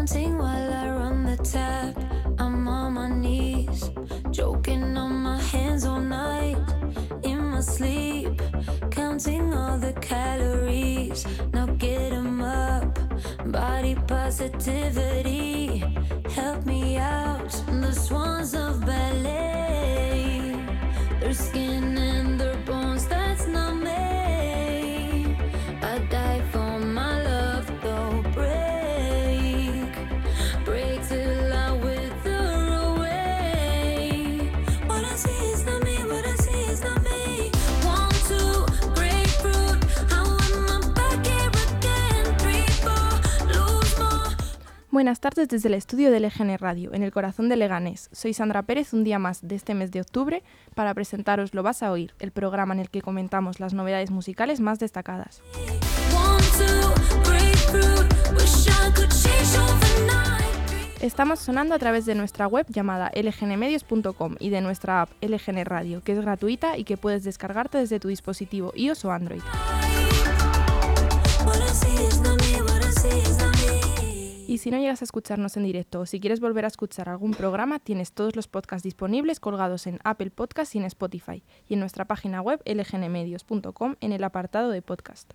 Counting while I run the tap. I'm on my knees, joking on my hands all night. In my sleep, counting all the calories. Now get 'em up. Body positivity, help me out. The swans of ballet, their skin and Buenas tardes desde el estudio de LGN Radio, en el corazón de Leganés. Soy Sandra Pérez, un día más de este mes de octubre, para presentaros Lo vas a oír, el programa en el que comentamos las novedades musicales más destacadas. Estamos sonando a través de nuestra web llamada lgnmedios.com y de nuestra app LGN Radio, que es gratuita y que puedes descargarte desde tu dispositivo iOS o Android. Y si no llegas a escucharnos en directo o si quieres volver a escuchar algún programa, tienes todos los podcasts disponibles colgados en Apple Podcasts y en Spotify y en nuestra página web lgnmedios.com en el apartado de podcast.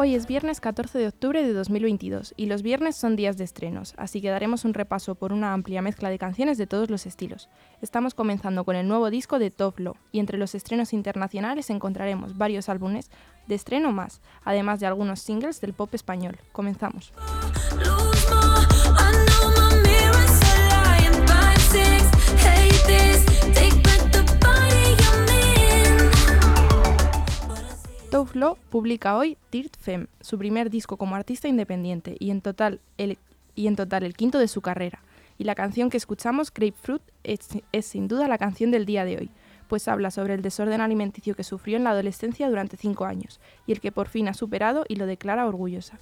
Hoy es viernes 14 de octubre de 2022 y los viernes son días de estrenos, así que daremos un repaso por una amplia mezcla de canciones de todos los estilos. Estamos comenzando con el nuevo disco de Top Lo y entre los estrenos internacionales encontraremos varios álbumes de estreno más, además de algunos singles del pop español. Comenzamos. Lo publica hoy Dirt Femme, su primer disco como artista independiente y en total el, y en total el quinto de su carrera. Y la canción que escuchamos, Grapefruit, es, sin duda la canción del día de hoy, pues habla sobre el desorden alimenticio que sufrió en la adolescencia durante cinco años y el que por fin ha superado y lo declara orgullosa.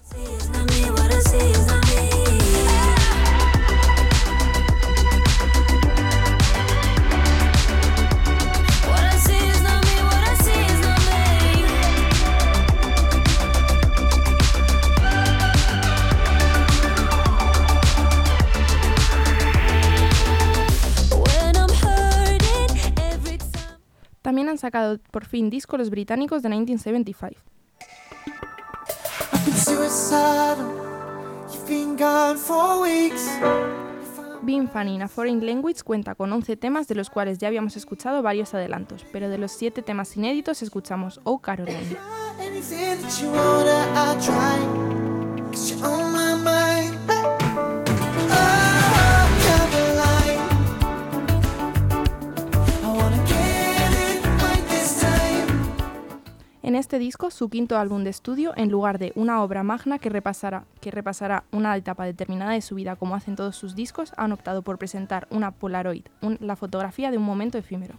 También han sacado por fin disco los británicos de 1975. been suicidal. You've been gone for weeks. Being Funny in a Foreign Language cuenta con 11 temas de los cuales ya habíamos escuchado varios adelantos, pero de los 7 temas inéditos escuchamos Oh Caroline. Este disco, su quinto álbum de estudio, en lugar de una obra magna que repasará, que una etapa determinada de su vida como hacen todos sus discos, han optado por presentar una Polaroid, la fotografía de un momento efímero.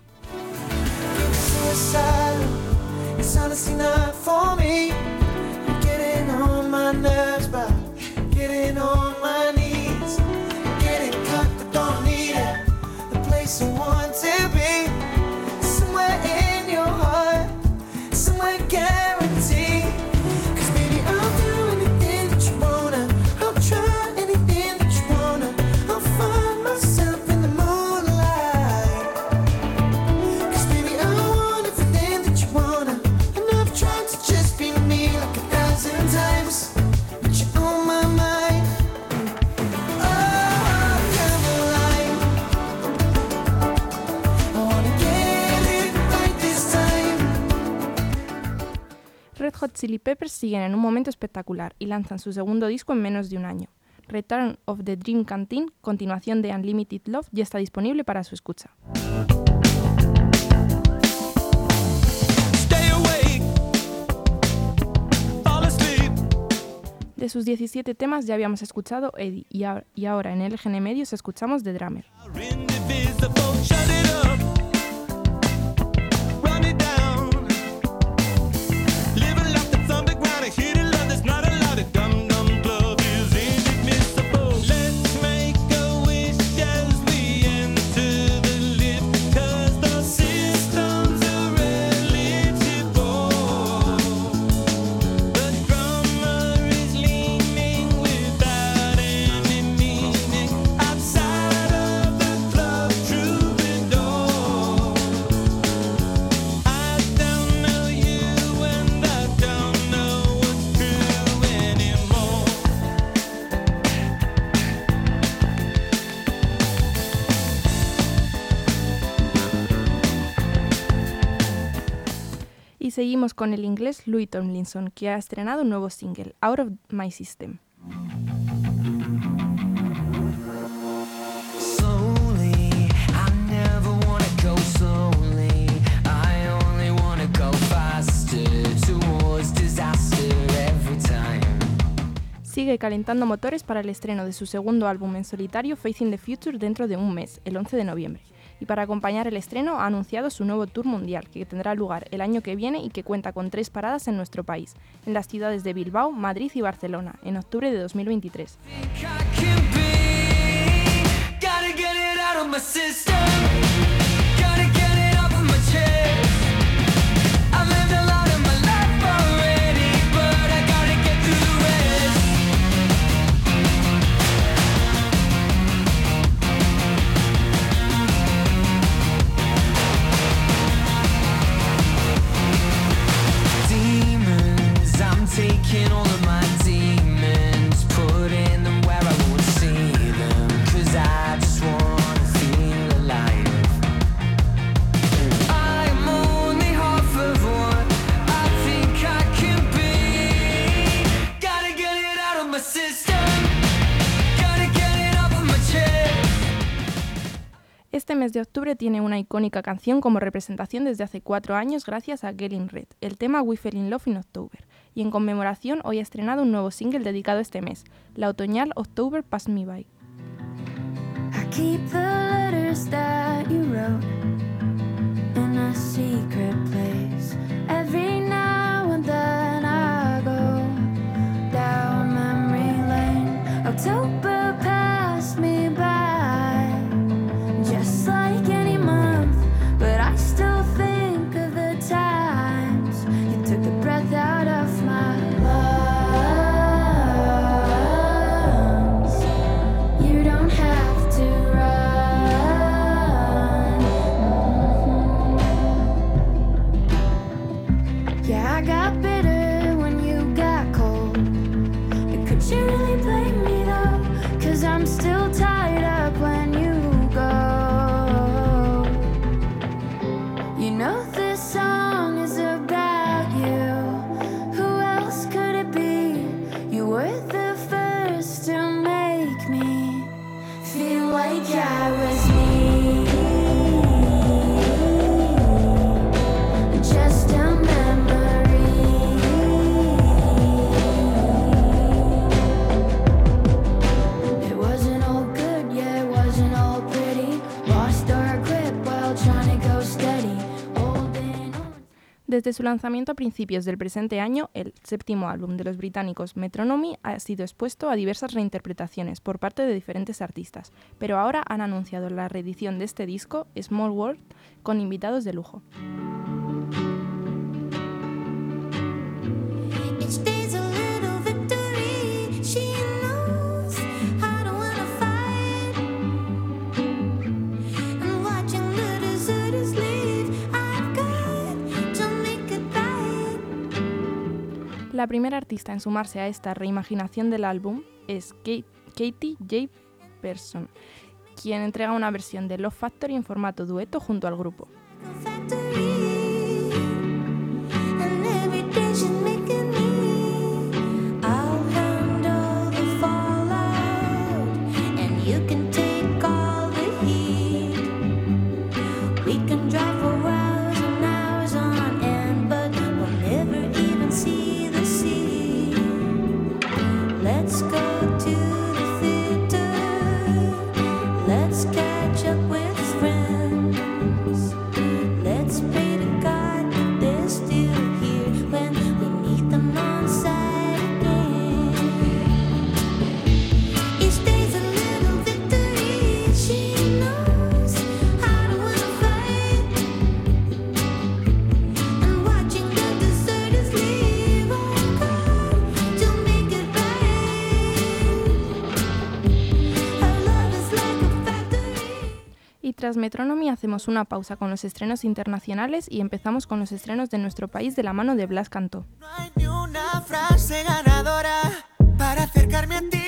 Hot Chili Peppers siguen en un momento espectacular y lanzan su segundo disco en menos de un año. Return of the Dream Canteen, continuación de Unlimited Love, ya está disponible para su escucha. De sus 17 temas ya habíamos escuchado Eddie y, ahora- en LGN Medios escuchamos The Drummer. Seguimos con el inglés Louis Tomlinson, que ha estrenado un nuevo single, Out of My System. Sigue calentando motores para el estreno de su segundo álbum en solitario, Facing the Future, dentro de un mes, el 11 de noviembre. Y para acompañar el estreno ha anunciado su nuevo tour mundial, que tendrá lugar el año que viene y que cuenta con tres paradas en nuestro país, en las ciudades de Bilbao, Madrid y Barcelona, en octubre de 2023. Tiene una icónica canción como representación desde hace cuatro años gracias a Getting Red, el tema We Fell in Love in October. Y en conmemoración hoy ha estrenado un nuevo single dedicado este mes, la otoñal October Pass Me By. I keep Desde su lanzamiento a principios del presente año, el séptimo álbum de los británicos Metronomy ha sido expuesto a diversas reinterpretaciones por parte de diferentes artistas, pero ahora han anunciado la reedición de este disco, Small World, con invitados de lujo. La primera artista en sumarse a esta reimaginación del álbum es Kate- Katie J. Person, quien entrega una versión de Love Factory en formato dueto junto al grupo. Y tras Metronomy hacemos una pausa con los estrenos internacionales y empezamos con los estrenos de nuestro país de la mano de Blas Cantó. No hay ni una frase ganadora para acercarme a ti.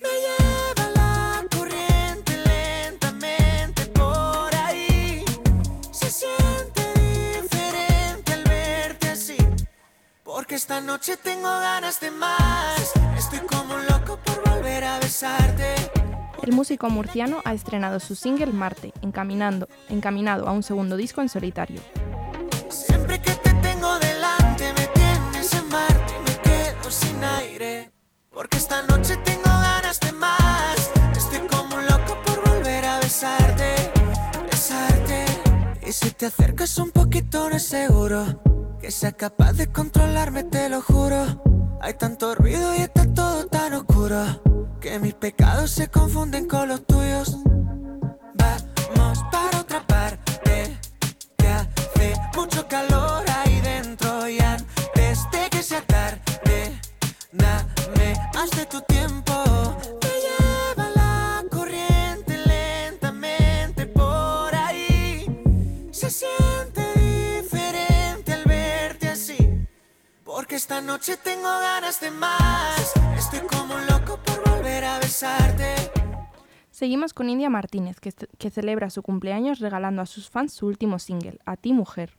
Me lleva la corriente lentamente por ahí. Se siente diferente al noche tengo ganas de más. Estoy como un loco por volver a besarte. El músico murciano ha estrenado su single Marte, encaminando, encaminado a un segundo disco en solitario. Siempre que te tengo delante me tienes en Marte y me quedo sin aire. Porque esta noche tengo ganas de más. Estoy como un loco por volver a besarte, besarte. Y si te acercas un poquito no es seguro que sea capaz de controlarme, te lo juro. Hay tanto ruido y está todo tan oscuro que mis pecados se confunden con los tuyos. Vamos para otra parte que hace mucho calor ahí dentro y antes de que sea tarde, dame más de tu tiempo. Porque esta noche tengo ganas de más. Estoy como un loco por volver a besarte. Seguimos con India Martínez, que, que celebra su cumpleaños regalando a sus fans su último single, A ti mujer.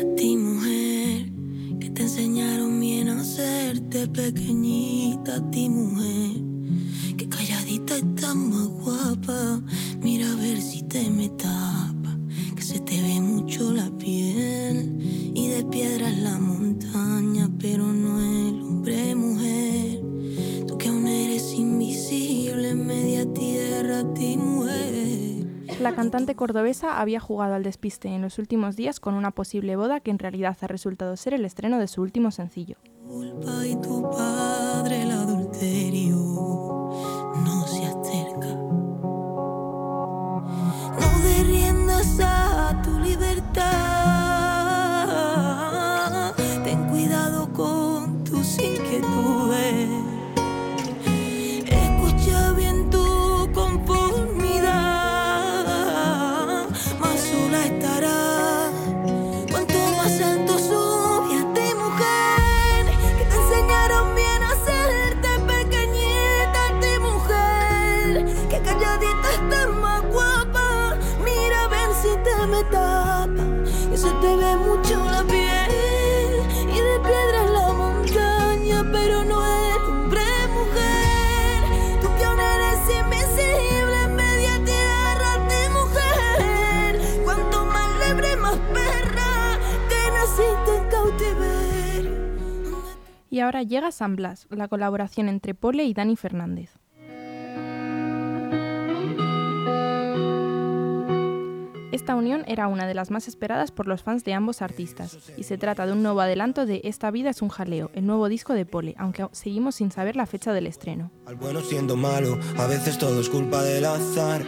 A ti mujer, que te enseñaron bien a hacerte pequeñita, a ti mujer, La cantante cordobesa había jugado al despiste en los últimos días con una posible boda que en realidad ha resultado ser el estreno de su último sencillo. Me tapa, que se te ve mucho la piel y de piedra es la montaña, pero no es hombre mujer. Tú que aún eres invisible en media tierra, ti mujer. Cuanto más lebre, más perra, que naciste en cautiverio. Y ahora llega San Blas, la colaboración entre Pole y Dani Fernández. Esta unión era una de las más esperadas por los fans de ambos artistas, y se trata de un nuevo adelanto de Esta vida es un jaleo, el nuevo disco de Pole, aunque seguimos sin saber la fecha del estreno. Al bueno siendo malo, a veces todo es culpa del azar.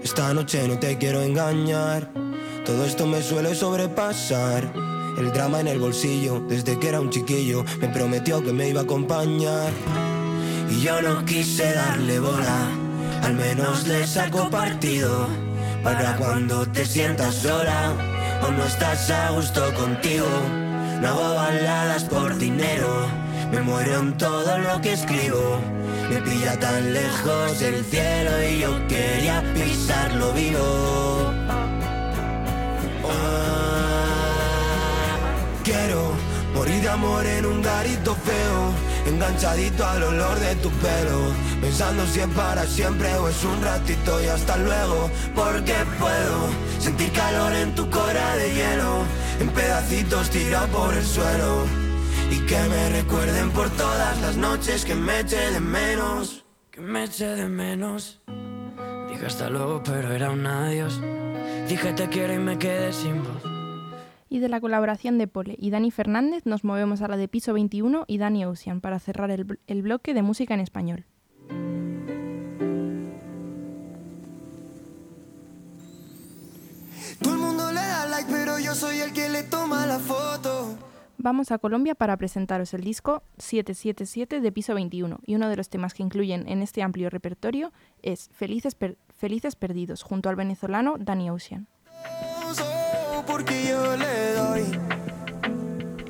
Esta noche no te quiero engañar, todo esto me suele sobrepasar. El drama en el bolsillo, desde que era un chiquillo, me prometió que me iba a acompañar. Y yo no quise darle bola, al menos le saco partido. Para cuando te sientas sola o no estás a gusto contigo. No hago baladas por dinero, me muero en todo lo que escribo. Me pilla tan lejos el cielo y yo quería pisarlo vivo. Ah, quiero morir de amor en un garito feo, enganchadito al olor de tu pelo, pensando si es para siempre o es un ratito y hasta luego, porque puedo sentir calor en tu cora de hielo, en pedacitos tirado por el suelo, y que me recuerden por todas las noches que me eché de menos. que me eché de menos. Dije hasta luego, pero era un adiós. Dije te quiero y me quedé sin voz. Y de la colaboración de Pole y Dani Fernández nos movemos a la de Piso 21 y Dani Ocean para cerrar el, el bloque de música en español. Todo el mundo le da like, pero yo soy el que le toma la foto. Vamos a Colombia para presentaros el disco 777 de Piso 21 y uno de los temas que incluyen en este amplio repertorio es Felices, Per- Felices Perdidos junto al venezolano Dani Ocean. Porque yo le doy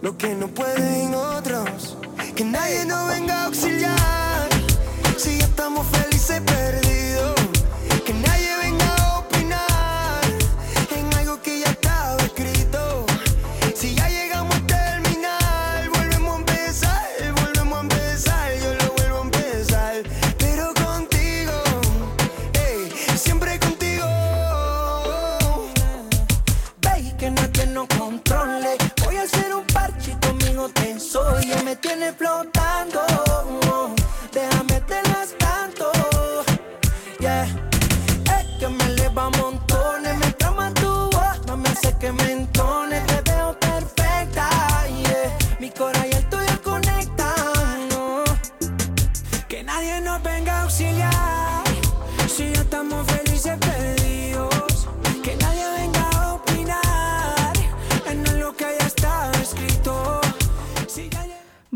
lo que no pueden otros. Que nadie nos venga a auxiliar. Si ya estamos felices perdidos. Tiene flotando.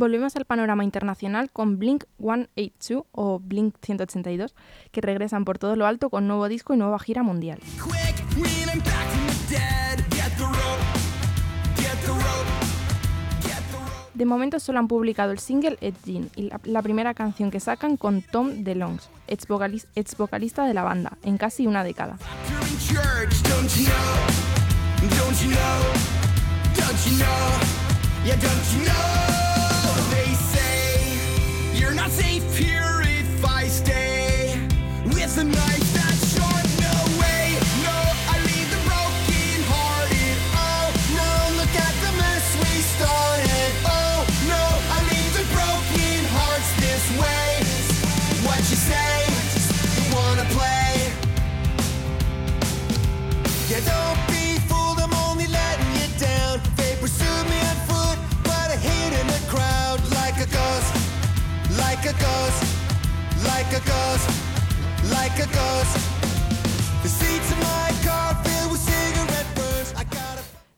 Volvemos al panorama internacional con Blink 182 o Blink 182, que regresan por todo lo alto con nuevo disco y nueva gira mundial. De momento solo han publicado el single Ed Jean y la, la primera canción que sacan con Tom DeLonge, ex, vocalis- ex vocalista de la banda, en casi una década.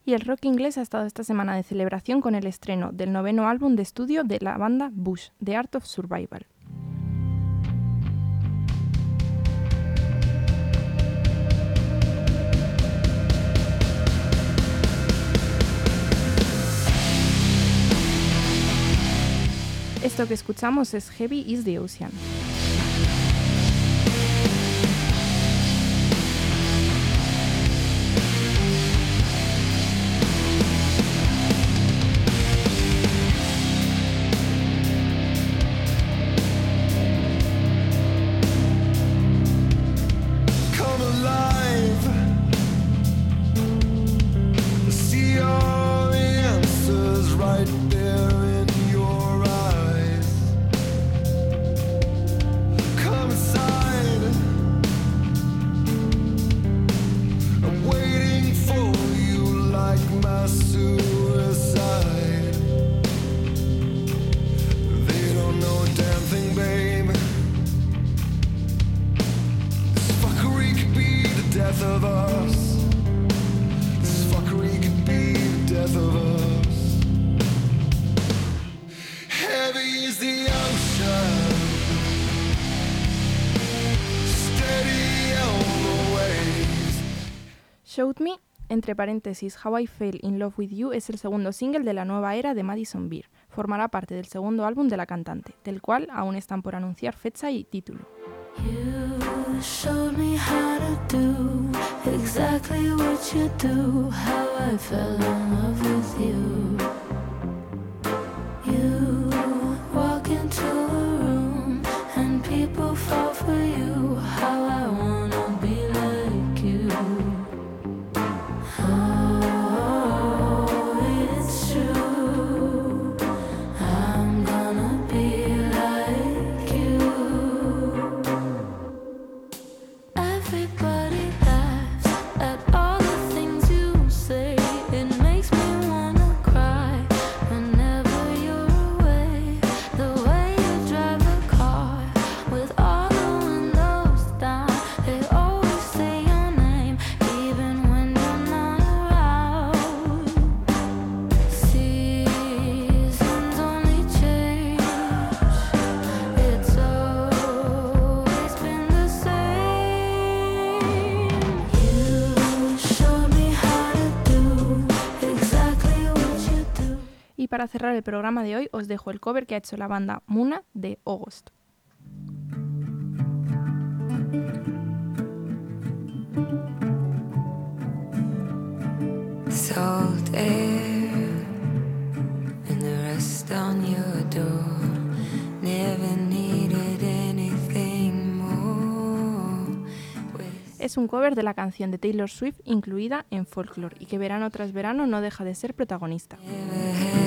Y el rock inglés ha estado esta semana de celebración con el estreno del noveno álbum de estudio de la banda Bush, The Art of Survival. Esto que escuchamos es Heavy is the Ocean. Is the ocean. Steady on the waves. Showed Me, entre paréntesis, How I Fell in Love with You es el segundo single de la nueva era de Madison Beer. Formará parte del segundo álbum de la cantante, del cual aún están por anunciar fecha y título. You showed me how to do exactly what you do, how I fell in love with you. You into a room and people fall for you, how para cerrar el programa de hoy os dejo el cover que ha hecho la banda Muna de August. Salt air and the rest on your door. Never needed anything more. With Es un cover de la canción de Taylor Swift incluida en Folklore y que verano tras verano no deja de ser protagonista. never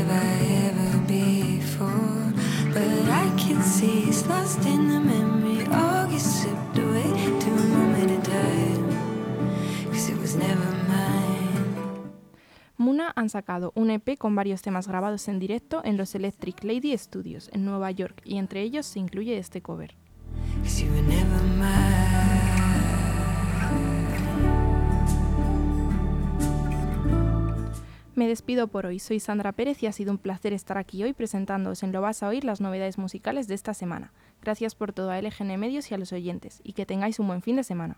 I can see it's lost in the memory. All gets slipped away to a moment in time. Cause it was never mine. Muna han sacado un EP con varios temas grabados en directo en los Electric Lady Studios en Nueva York y entre ellos se incluye este cover. Cause you were never mine. Me despido por hoy, soy Sandra Pérez y ha sido un placer estar aquí hoy presentándoos en Lo vas a oír las novedades musicales de esta semana. Gracias por todo a LGN Medios y a los oyentes y que tengáis un buen fin de semana.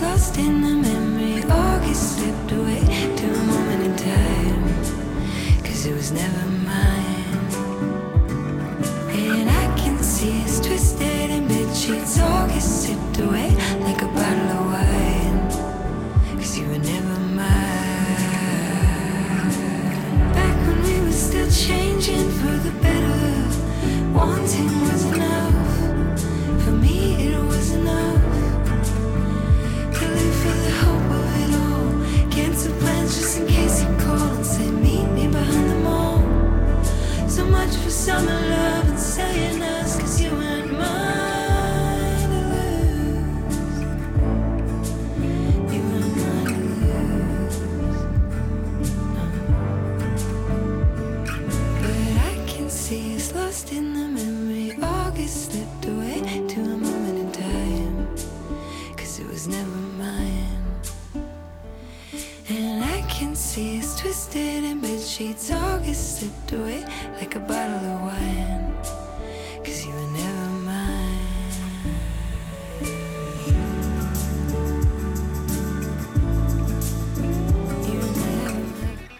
Lost in the